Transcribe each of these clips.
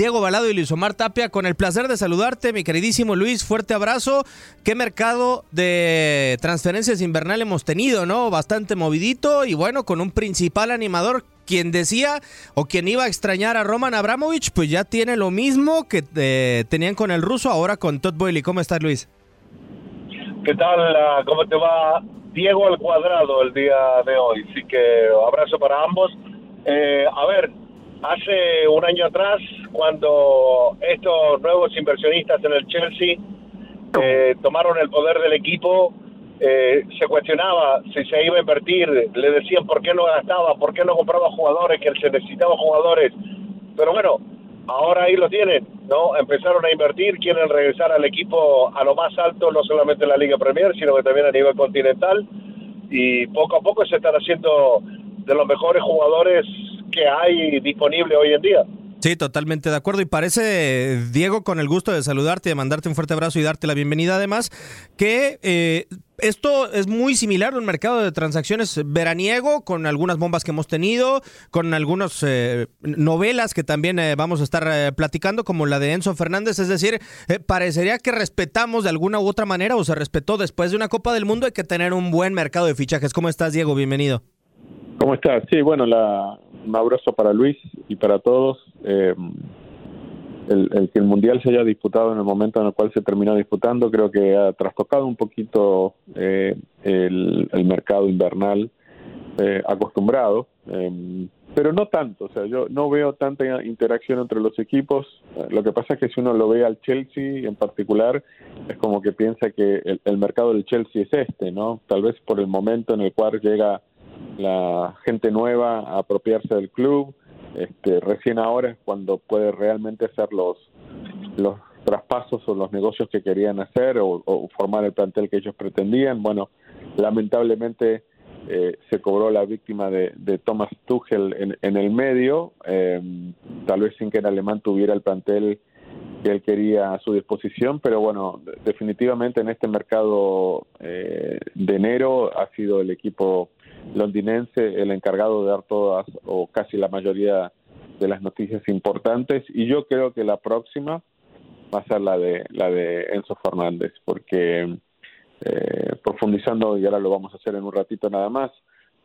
Diego Balado y Luis Omar Tapia, con el placer de saludarte, mi queridísimo Luis, fuerte abrazo. Qué mercado de transferencias invernal hemos tenido, ¿no? Bastante movidito y bueno, con un principal animador quien decía o quien iba a extrañar a Roman Abramovich, pues ya tiene lo mismo que eh, tenían con el ruso, ahora con Todd Boyle. ¿Cómo estás, Luis? ¿Qué tal? Ah, ¿Cómo te va? Diego al cuadrado el día de hoy. Así que abrazo para ambos. Eh, a ver, hace un año atrás, cuando estos nuevos inversionistas en el Chelsea eh, tomaron el poder del equipo, eh, se cuestionaba si se iba a invertir, le decían por qué no gastaba, por qué no compraba jugadores, que se necesitaba jugadores. Pero bueno, ahora ahí lo tienen, ¿no? Empezaron a invertir, quieren regresar al equipo a lo más alto, no solamente en la Liga Premier, sino que también a nivel continental. Y poco a poco se están haciendo de los mejores jugadores que hay disponible hoy en día. Sí, totalmente de acuerdo. Y parece, Diego, con el gusto de saludarte, de mandarte un fuerte abrazo y darte la bienvenida además, que eh, esto es muy similar a un mercado de transacciones veraniego, con algunas bombas que hemos tenido, con algunas eh, novelas que también eh, vamos a estar platicando, como la de Enzo Fernández. Es decir, parecería que respetamos de alguna u otra manera o se respetó después de una Copa del Mundo. Hay que tener un buen mercado de fichajes. ¿Cómo estás, Diego? Bienvenido. ¿Cómo estás? Sí, bueno, la, un abrazo para Luis y para todos. Eh, el, que el Mundial se haya disputado en el momento en el cual se terminó disputando, creo que ha trastocado un poquito eh, el, mercado invernal eh, acostumbrado, pero no tanto. O sea, yo no veo tanta interacción entre los equipos. Lo que pasa es que si uno lo ve al Chelsea en particular, es como que piensa que el, el mercado del Chelsea es este, ¿no? Tal vez por el momento en el cual llega la gente nueva a apropiarse del club. Este, recién ahora es cuando puede realmente hacer los, los traspasos o los negocios que querían hacer o, formar el plantel que ellos pretendían. Bueno, lamentablemente eh, se cobró la víctima de, de Thomas Tuchel en, el medio, em, tal vez sin que el alemán tuviera el plantel que él quería a su disposición, pero bueno, definitivamente en este mercado eh, de enero ha sido el equipo londinense el encargado de dar todas o casi la mayoría de las noticias importantes. Y yo creo que la próxima va a ser la de la de Enzo Fernández porque eh, profundizando y ahora lo vamos a hacer en un ratito nada más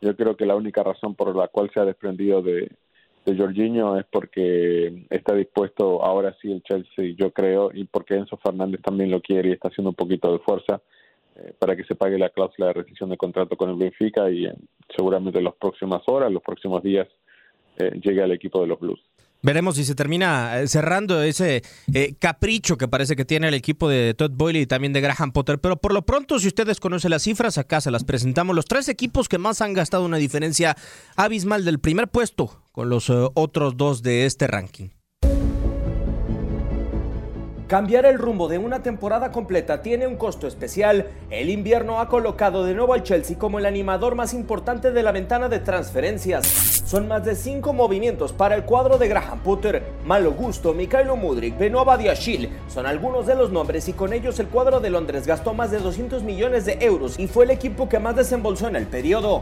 yo creo que la única razón por la cual se ha desprendido de, de Jorginho es porque está dispuesto ahora sí el Chelsea yo creo y porque Enzo Fernández también lo quiere y está haciendo un poquito de fuerza para que se pague la cláusula de rescisión de contrato con el Benfica y eh, seguramente en las próximas horas, los próximos días, eh, llegue al equipo de los Blues. Veremos si se termina cerrando ese capricho que parece que tiene el equipo de Todd Boyle y también de Graham Potter. Pero por lo pronto, si ustedes conocen las cifras, acá se las presentamos. Los tres equipos que más han gastado una diferencia abismal del primer puesto con los otros dos de este ranking. Cambiar el rumbo de una temporada completa tiene un costo especial. El invierno ha colocado de nuevo al Chelsea como el animador más importante de la ventana de transferencias. Son más de cinco movimientos para el cuadro de Graham Potter, Malo Gusto, Mikhailo Mudrik, Benoit Badiashile. Son algunos de los nombres y con ellos el cuadro de Londres gastó más de 200 millones de euros y fue el equipo que más desembolsó en el periodo.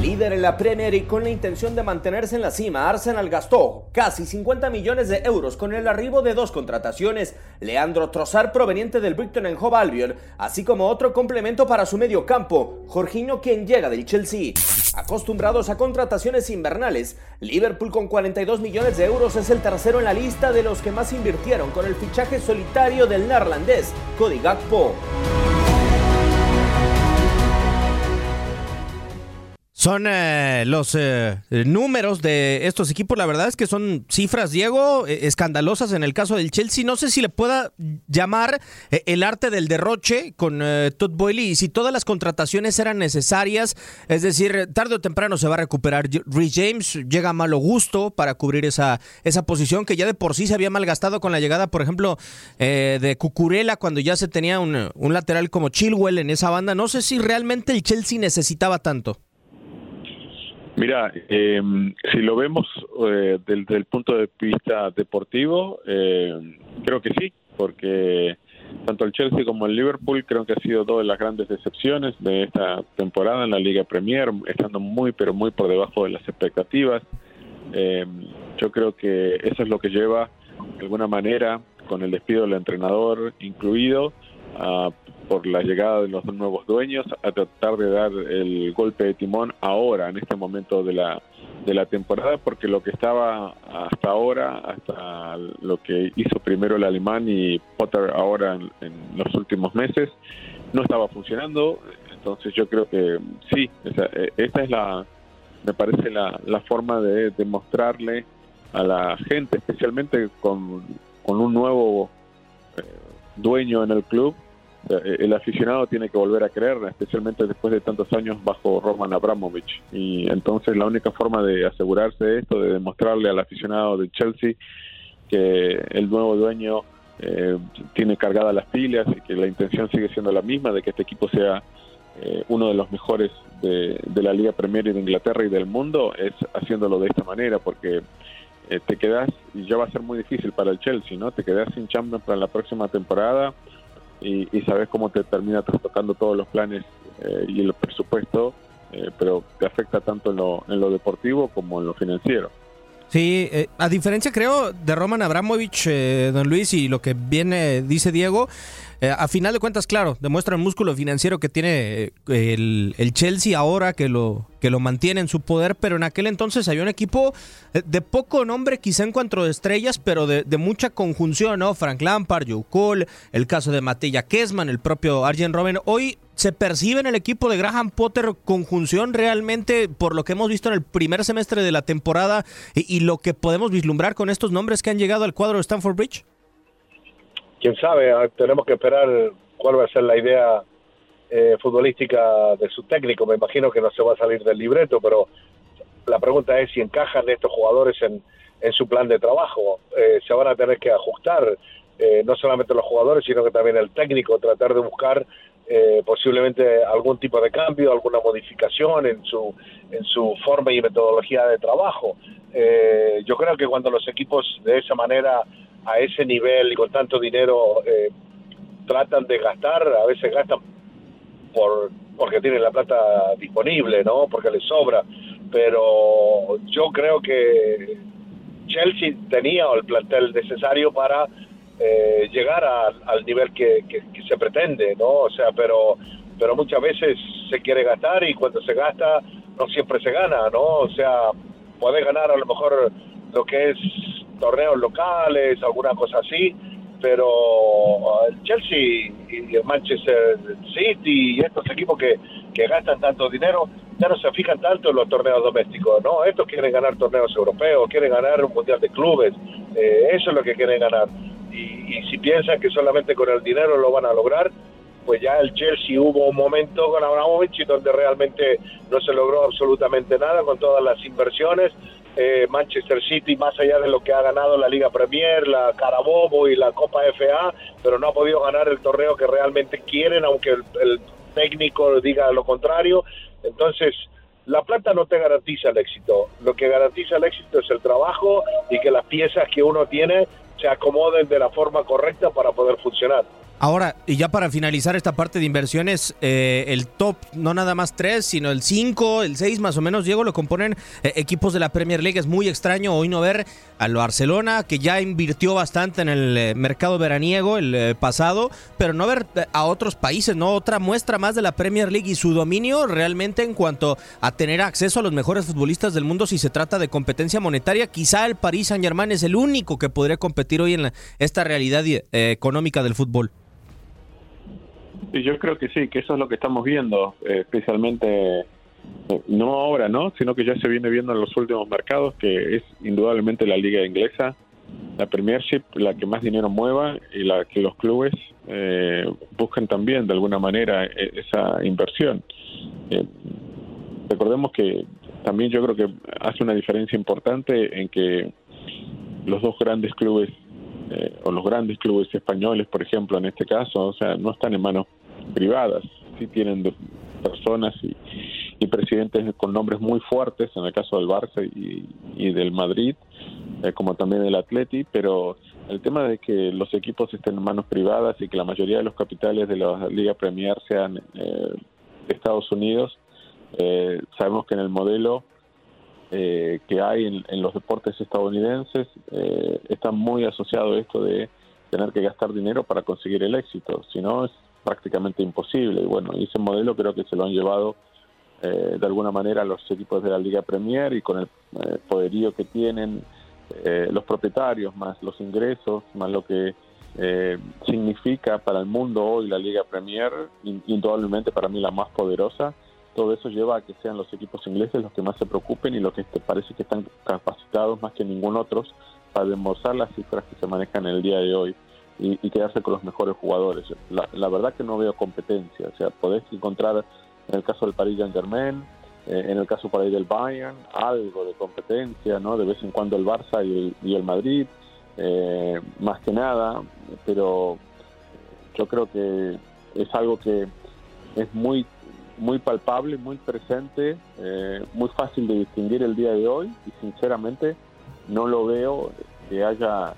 Líder en la Premier y con la intención de mantenerse en la cima, Arsenal gastó casi 50 millones de euros con el arribo de dos contrataciones, Leandro Trossard proveniente del Brighton en Hove Albion, así como otro complemento para su medio campo, Jorginho quien llega del Chelsea. Acostumbrados a contrataciones invernales, Liverpool con 42 millones de euros es el tercero en la lista de los que más invirtieron con el fichaje solitario del neerlandés, Cody Gakpo. Son eh, los eh, números de estos equipos. La verdad es que son cifras, Diego, eh, escandalosas en el caso del Chelsea. No sé si le pueda llamar el arte del derroche con Todd Boyle y si todas las contrataciones eran necesarias. Es decir, tarde o temprano se va a recuperar Rhys James. Llega a malo gusto para cubrir esa, esa posición que ya de por sí se había malgastado con la llegada, por ejemplo, de Cucurella cuando ya se tenía un, un lateral como Chilwell en esa banda. No sé si realmente el Chelsea necesitaba tanto. Mira, eh, si lo vemos eh, desde el punto de vista deportivo, eh, creo que sí, porque tanto el Chelsea como el Liverpool creo que han sido dos de las grandes decepciones de esta temporada en la Liga Premier, estando muy, pero muy por debajo de las expectativas. Eh, yo creo que eso es lo que lleva, de alguna manera, con el despido del entrenador incluido, a por la llegada de los nuevos dueños a tratar de dar el golpe de timón ahora, en este momento de la, de la temporada, porque lo que estaba hasta ahora, hasta lo que hizo primero el alemán y Potter ahora en, los últimos meses, no estaba funcionando. Entonces yo creo que sí, esa, esta es la, me parece la, la forma de demostrarle a la gente, especialmente con, con un nuevo eh, dueño en el club, eh, el aficionado tiene que volver a creer, especialmente después de tantos años bajo Roman Abramovich. Y entonces la única forma de asegurarse de esto, de demostrarle al aficionado de Chelsea que el nuevo dueño eh, tiene cargadas las pilas y que la intención sigue siendo la misma, de que este equipo sea eh, uno de los mejores de, la Liga Premier de Inglaterra y del mundo, es haciéndolo de esta manera, porque te quedas, y ya va a ser muy difícil para el Chelsea, ¿no? Te quedas sin Champions para la próxima temporada y, sabes cómo te termina trastocando todos los planes eh, y el presupuesto, eh, pero te afecta tanto en lo, en lo deportivo como en lo financiero. Sí, eh, a diferencia creo de Roman Abramovich, don Luis, y lo que viene, dice Diego, eh, a final de cuentas, claro, demuestra el músculo financiero que tiene eh, el, Chelsea ahora que lo, que lo mantiene en su poder, pero en aquel entonces había un equipo eh, de poco nombre quizá en cuanto estrellas, pero de, mucha conjunción, ¿no? Frank Lampard, Joe Cole, el caso de Matilla Kesman, el propio Arjen Robben. Hoy se percibe en el equipo de Graham Potter conjunción realmente por lo que hemos visto en el primer semestre de la temporada y, y lo que podemos vislumbrar con estos nombres que han llegado al cuadro de Stanford Bridge? Quién sabe, ah, tenemos que esperar cuál va a ser la idea eh, futbolística de su técnico. Me imagino que no se va a salir del libreto, pero la pregunta es si encajan estos jugadores en, en su plan de trabajo. Eh, se van a tener que ajustar, eh, no solamente los jugadores, sino que también el técnico, tratar de buscar posiblemente algún tipo de cambio, alguna modificación en su, en su forma y metodología de trabajo. yo creo que cuando los equipos de esa manera a ese nivel y con tanto dinero eh, tratan de gastar, a veces gastan por porque tienen la plata disponible, ¿no? Porque les sobra, pero yo creo que Chelsea tenía el plantel necesario para eh, llegar al nivel que, que, se pretende, ¿no? O sea, pero pero muchas veces se quiere gastar y cuando se gasta no siempre se gana, ¿no? O sea, puede ganar a lo mejor lo que es torneos locales, alguna cosa así, pero el Chelsea y el Manchester City y estos equipos que, que gastan tanto dinero ya no se fijan tanto en los torneos domésticos, ¿no? Estos quieren ganar torneos europeos, quieren ganar un mundial de clubes, eh, eso es lo que quieren ganar. Y, y, si piensan que solamente con el dinero lo van a lograr, pues ya el Chelsea hubo un momento con Abramovich donde realmente no se logró absolutamente nada con todas las inversiones, eh, Manchester City más allá de lo que ha ganado la Liga Premier, la Carabobo y la Copa FA, pero no ha podido ganar el torneo que realmente quieren, aunque el, técnico diga lo contrario. Entonces, la plata no te garantiza el éxito. Lo que garantiza el éxito es el trabajo y que las piezas que uno tiene se acomoden de la forma correcta para poder funcionar. Ahora, y ya para finalizar esta parte de inversiones, eh, el top, no nada más tres, sino el 5, el 6 más o menos, Diego, lo componen eh, equipos de la Premier League. Es muy extraño hoy no ver al Barcelona, que ya invirtió bastante en el eh, mercado veraniego el pasado, pero no ver a otros países, ¿no? Otra muestra más de la Premier League y su dominio realmente en cuanto a tener acceso a los mejores futbolistas del mundo si se trata de competencia monetaria. Quizá el Paris Saint-Germain es el único que podría competir hoy en esta realidad económica del fútbol. Sí, yo creo que sí, que eso es lo que estamos viendo, eh, especialmente eh, no ahora, ¿no? Sino que ya se viene viendo en los últimos mercados, que es indudablemente la liga inglesa, la Premiership, la que más dinero mueva y la que los clubes eh, buscan también de alguna manera e, esa inversión. recordemos que también yo creo que hace una diferencia importante en que los dos grandes clubes o los grandes clubes españoles, por ejemplo, en este caso, o sea, no están en manos privadas. Sí tienen personas y, presidentes con nombres muy fuertes, en el caso del Barça y, del Madrid, eh, como también del Atleti, pero el tema de que los equipos estén en manos privadas y que la mayoría de los capitales de la Liga Premier sean eh, de Estados Unidos, eh, sabemos que en el modelo que hay en, los deportes estadounidenses está muy asociado esto de tener que gastar dinero para conseguir el éxito. Si no, es prácticamente imposible. Y bueno, ese modelo creo que se lo han llevado eh, de alguna manera los equipos de la Liga Premier y con el eh, poderío que tienen eh, los propietarios, más los ingresos, más lo que significa para el mundo hoy la Liga Premier, indudablemente para mí la más poderosa. Todo eso lleva a que sean los equipos ingleses los que más se preocupen y los que parece que están capacitados más que ningún otro para demostrar las cifras que se manejan el día de hoy y, quedarse con los mejores jugadores. La, verdad que no veo competencia, o sea, podés encontrar en el caso del Paris Saint Germain, eh, en el caso por ahí del Bayern, algo de competencia, ¿no? De vez en cuando el Barça y el, Madrid, eh, más que nada, pero yo creo que es algo que es muy muy palpable, muy presente, eh, muy fácil de distinguir el día de hoy y sinceramente no lo veo que haya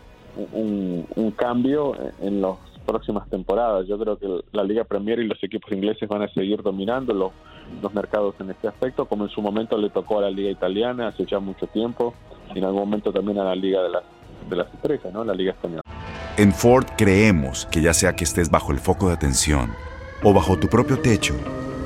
un, cambio en las próximas temporadas. Yo creo que la Liga Premier y los equipos ingleses van a seguir dominando los, los mercados en este aspecto, como en su momento le tocó a la Liga Italiana hace ya mucho tiempo, y en algún momento también a la Liga de las, de las Estrellas, ¿no? la Liga Española. En Ford creemos que ya sea que estés bajo el foco de atención o bajo tu propio techo,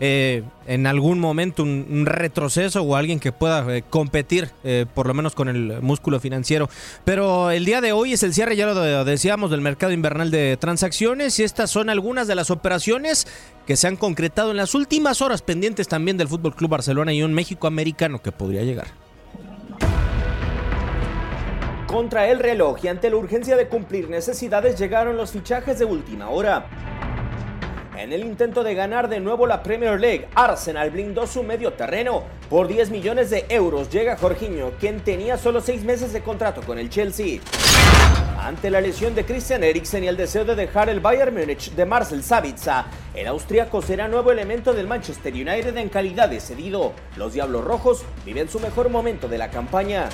eh, en algún momento un, retroceso o alguien que pueda eh, competir eh, por lo menos con el músculo financiero. Pero el día de hoy es el cierre, ya lo decíamos, del mercado invernal de transacciones y estas son algunas de las operaciones que se han concretado en las últimas horas pendientes también del Fútbol Club Barcelona y un México americano que podría llegar. Contra el reloj y ante la urgencia de cumplir necesidades llegaron los fichajes de última hora. En el intento de ganar de nuevo la Premier League, Arsenal blindó su medio terreno. Por 10 millones de euros llega Jorginho, quien tenía solo 6 meses de contrato con el Chelsea. Ante la lesión de Christian Eriksen y el deseo de dejar el Bayern Múnich de Marcel Sabitzer, el austríaco será nuevo elemento del Manchester United en calidad de cedido. Los Diablos Rojos viven su mejor momento de la campaña.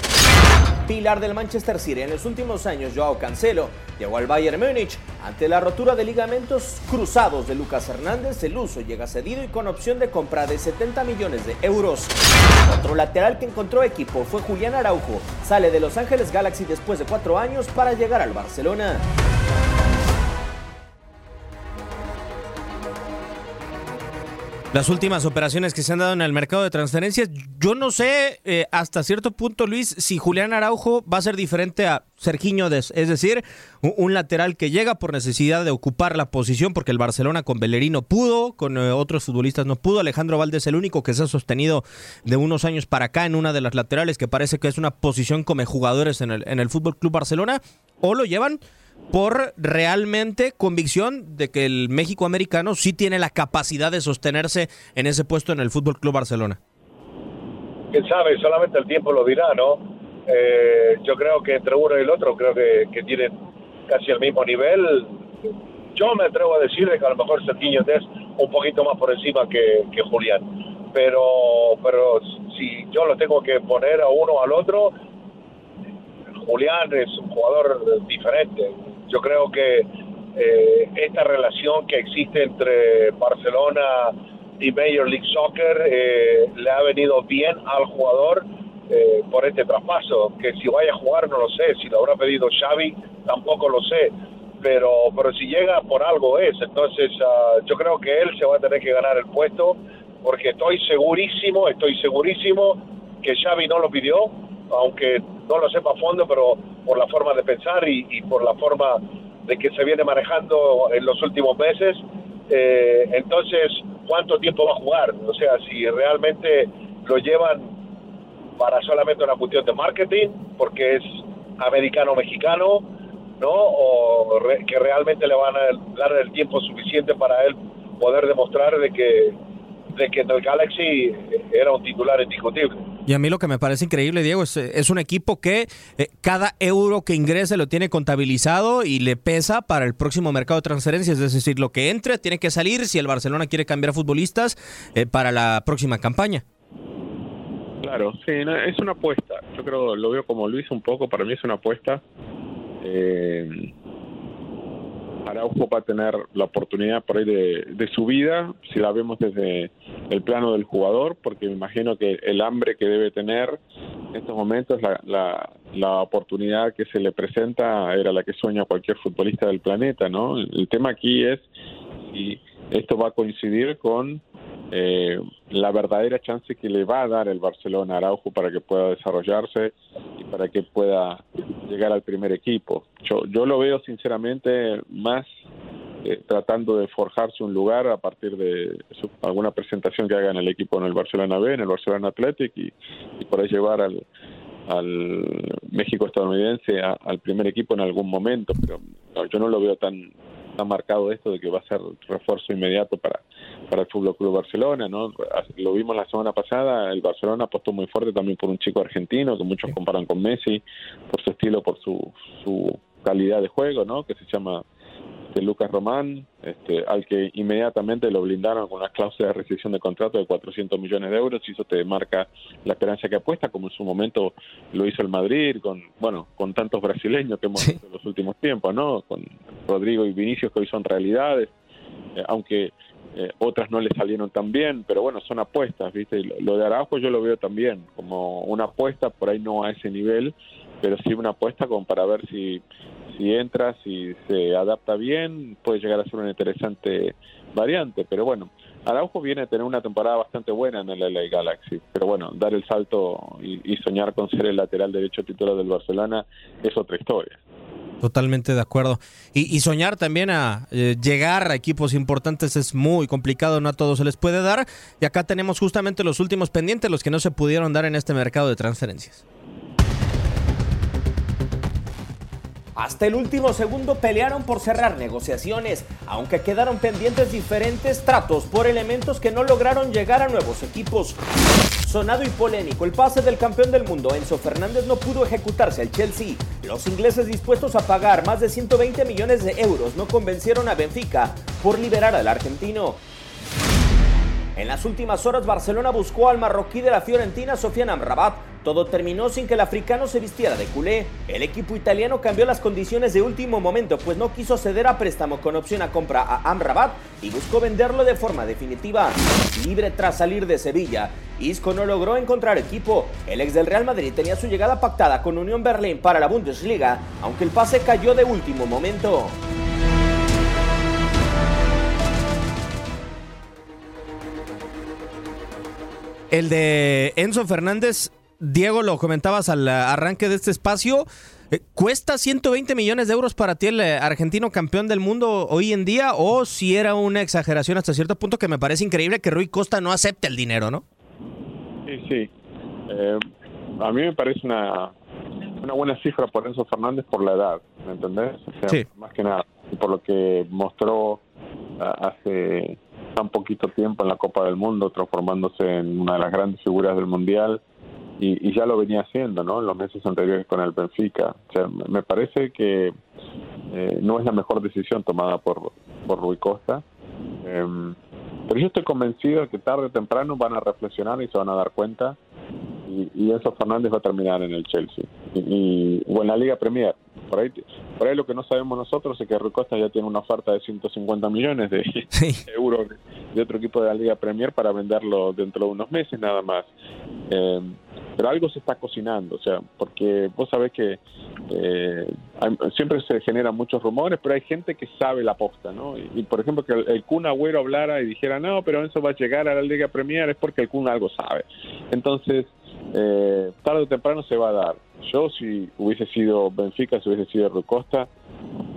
Pilar del Manchester City en los últimos años, Joao Cancelo, llegó al Bayern Múnich. Ante la rotura de ligamentos cruzados de Lucas Hernández, el uso llega cedido y con opción de compra de 70 millones de euros. Otro lateral que encontró equipo fue Julián Araujo. Sale de Los Ángeles Galaxy después de cuatro años para llegar al Barcelona. las últimas operaciones que se han dado en el mercado de transferencias. Yo no sé eh, hasta cierto punto, Luis, si Julián Araujo va a ser diferente a Sergiño, es decir, un, lateral que llega por necesidad de ocupar la posición, porque el Barcelona con Bellerino pudo, con eh, otros futbolistas no pudo. Alejandro Valdés el único que se ha sostenido de unos años para acá en una de las laterales, que parece que es una posición como jugadores en el, en el Fútbol Club Barcelona, o lo llevan por realmente convicción de que el México americano sí tiene la capacidad de sostenerse en ese puesto en el Fútbol Club Barcelona. Quién sabe, solamente el tiempo lo dirá, ¿no? Eh, yo creo que entre uno y el otro creo que, que tienen casi el mismo nivel. Yo me atrevo a decir que a lo mejor Sergiño es un poquito más por encima que, que Julián. Pero, pero si yo lo tengo que poner a uno al otro, Julián es un jugador diferente. Yo creo que eh, esta relación que existe entre Barcelona y Major League Soccer eh, le ha venido bien al jugador eh, por este traspaso. Que si vaya a jugar no lo sé, si lo habrá pedido Xavi tampoco lo sé, pero pero si llega por algo es. Entonces uh, yo creo que él se va a tener que ganar el puesto porque estoy segurísimo, estoy segurísimo que Xavi no lo pidió, aunque no lo sepa a fondo, pero por la forma de pensar y, y por la forma de que se viene manejando en los últimos meses. Eh, entonces, ¿cuánto tiempo va a jugar? O sea, si realmente lo llevan para solamente una cuestión de marketing, porque es americano-mexicano, ¿no? O re, que realmente le van a dar el tiempo suficiente para él poder demostrar de que de que en el Galaxy era un titular indiscutible. Y a mí lo que me parece increíble, Diego, es, es un equipo que eh, cada euro que ingrese lo tiene contabilizado y le pesa para el próximo mercado de transferencias. Es decir, lo que entre tiene que salir si el Barcelona quiere cambiar futbolistas eh, para la próxima campaña. Claro, sí, es una apuesta. Yo creo, lo veo como Luis un poco, para mí es una apuesta. Eh, Araujo va a tener la oportunidad por ahí de, de, su vida, si la vemos desde el plano del jugador, porque me imagino que el hambre que debe tener en estos momentos, la, la, la oportunidad que se le presenta era la que sueña cualquier futbolista del planeta, ¿no? El tema aquí es si esto va a coincidir con eh, la verdadera chance que le va a dar el Barcelona a Araujo para que pueda desarrollarse para que pueda llegar al primer equipo. Yo, yo lo veo sinceramente más eh, tratando de forjarse un lugar a partir de su, alguna presentación que haga en el equipo en el Barcelona B, en el Barcelona Athletic y, y por ahí llevar al, al México estadounidense a, al primer equipo en algún momento, pero yo no lo veo tan tan marcado esto de que va a ser refuerzo inmediato para, para el Fútbol Club Barcelona, ¿no? Lo vimos la semana pasada, el Barcelona apostó muy fuerte también por un chico argentino que muchos comparan con Messi por su estilo, por su, su calidad de juego, ¿no? Que se llama este, Lucas Román, este, al que inmediatamente lo blindaron con una cláusula de rescisión de contrato de 400 millones de euros y eso te marca la esperanza que apuesta, como en su momento lo hizo el Madrid, con bueno con tantos brasileños que hemos sí. visto en los últimos tiempos, ¿no? Con Rodrigo y Vinicius que hoy son realidades, eh, aunque eh, otras no le salieron tan bien, pero bueno, son apuestas, ¿viste? Lo, de Araujo yo lo veo también como una apuesta, por ahí no a ese nivel, pero sí una apuesta como para ver si si entra, si se adapta bien, puede llegar a ser una interesante variante. Pero bueno, Araujo viene a tener una temporada bastante buena en el LA Galaxy. Pero bueno, dar el salto y soñar con ser el lateral derecho titular del Barcelona es otra historia. Totalmente de acuerdo. Y, y soñar también a eh, llegar a equipos importantes es muy complicado, no a todos se les puede dar. Y acá tenemos justamente los últimos pendientes, los que no se pudieron dar en este mercado de transferencias. Hasta el último segundo pelearon por cerrar negociaciones, aunque quedaron pendientes diferentes tratos por elementos que no lograron llegar a nuevos equipos. Sonado y polémico, el pase del campeón del mundo Enzo Fernández no pudo ejecutarse al Chelsea. Los ingleses dispuestos a pagar más de 120 millones de euros no convencieron a Benfica por liberar al argentino. En las últimas horas Barcelona buscó al marroquí de la Fiorentina Sofiane Amrabat. Todo terminó sin que el africano se vistiera de culé. El equipo italiano cambió las condiciones de último momento, pues no quiso ceder a préstamo con opción a compra a Amrabat y buscó venderlo de forma definitiva. Libre tras salir de Sevilla, Isco no logró encontrar equipo. El ex del Real Madrid tenía su llegada pactada con Unión Berlín para la Bundesliga, aunque el pase cayó de último momento. El de Enzo Fernández, Diego, lo comentabas al arranque de este espacio. ¿Cuesta 120 millones de euros para ti el argentino campeón del mundo hoy en día? ¿O si era una exageración hasta cierto punto que me parece increíble que Rui Costa no acepte el dinero, no? Sí, sí. Eh, a mí me parece una, una buena cifra por Enzo Fernández por la edad. ¿me entendés? O sea, más que nada, por lo que mostró hace tan poquito tiempo en la Copa del Mundo, transformándose en una de las grandes figuras del Mundial, y, ya lo venía haciendo, ¿no? En los meses anteriores con el Benfica. O sea, me parece que eh, no es la mejor decisión tomada por, por Rui Costa. Em, pero yo estoy convencido de que tarde o temprano van a reflexionar y se van a dar cuenta y, y Enzo Fernández va a terminar en el Chelsea y, o en la Liga Premier. Por ahí, por ahí lo que no sabemos nosotros es que Rui Costa ya tiene una oferta de 150 millones de euros de, otro equipo de la Liga Premier para venderlo dentro de unos meses nada más. Eh, pero algo se está cocinando, o sea, porque vos sabés que eh, siempre se generan muchos rumores, pero hay gente que sabe la posta, ¿no? Y, por ejemplo, que el, Kun Agüero hablara y dijera, no, pero eso va a llegar a la Liga Premier, es porque el Kun algo sabe. Entonces, eh, tarde o temprano se va a dar. Yo, si hubiese sido Benfica, si hubiese sido Rucosta,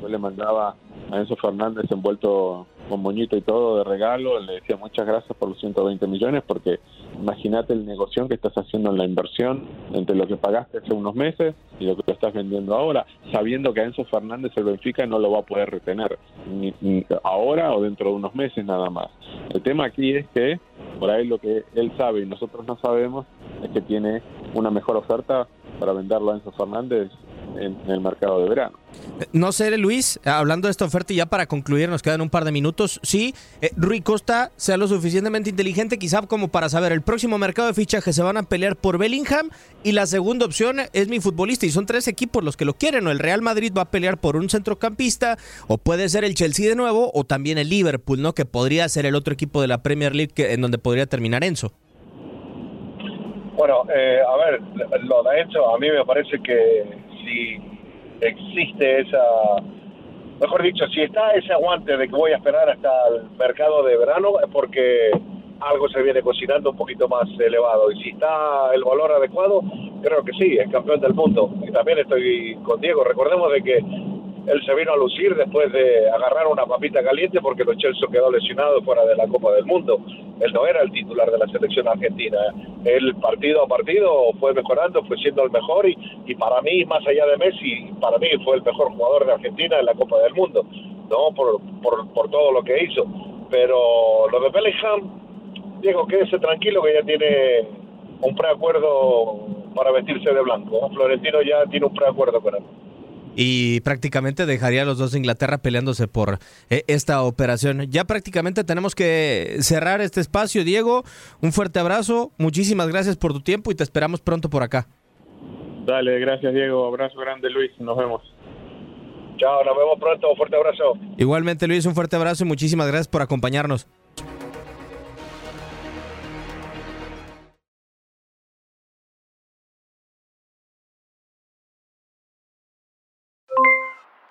yo le mandaba a Enzo Fernández envuelto con moñito y todo de regalo, le decía muchas gracias por los 120 millones, porque imagínate el negocio que estás haciendo en la inversión entre lo que pagaste hace unos meses y lo que te estás vendiendo ahora, sabiendo que a Enzo Fernández el Benfica no lo va a poder retener, ni, ahora o dentro de unos meses nada más. El tema aquí es que, por ahí lo que él sabe y nosotros no sabemos, es que tiene una mejor oferta para venderlo a Enzo Fernández en, el mercado de verano. No sé, Luis, hablando de esta oferta y ya para concluir, nos quedan un par de minutos. Sí, eh, Rui Costa sea lo suficientemente inteligente quizá como para saber el próximo mercado de fichaje se van a pelear por Bellingham y la segunda opción es mi futbolista y son tres equipos los que lo quieren o el Real Madrid va a pelear por un centrocampista o puede ser el Chelsea de nuevo o también el Liverpool, ¿no? Que podría ser el otro equipo de la Premier League en donde podría terminar Enzo. Bueno, eh, a ver, lo de Enzo a mí me parece que si existe esa, mejor dicho, si está ese aguante de que voy a esperar hasta el mercado de verano, es porque algo se viene cocinando un poquito más elevado. Y si está el valor adecuado, creo que sí, es campeón del mundo. Y también estoy con Diego. Recordemos de que él se vino a lucir después de agarrar una papita caliente porque los Chelsea quedó lesionado fuera de la Copa del Mundo. Él no era el titular de la selección argentina. Él partido a partido fue mejorando, fue siendo el mejor y, y para mí, más allá de Messi, para mí fue el mejor jugador de Argentina en la Copa del Mundo, ¿no? Por, por, por todo lo que hizo. Pero lo de Bellingham, Diego, quédese tranquilo que ya tiene un preacuerdo para vestirse de blanco. Florentino ya tiene un preacuerdo con él y prácticamente dejaría a los dos de Inglaterra peleándose por eh, esta operación. Ya prácticamente tenemos que cerrar este espacio, Diego. Un fuerte abrazo, muchísimas gracias por tu tiempo y te esperamos pronto por acá. Dale, gracias Diego, abrazo grande Luis, nos vemos. Chao, nos vemos pronto, un fuerte abrazo. Igualmente Luis, un fuerte abrazo y muchísimas gracias por acompañarnos.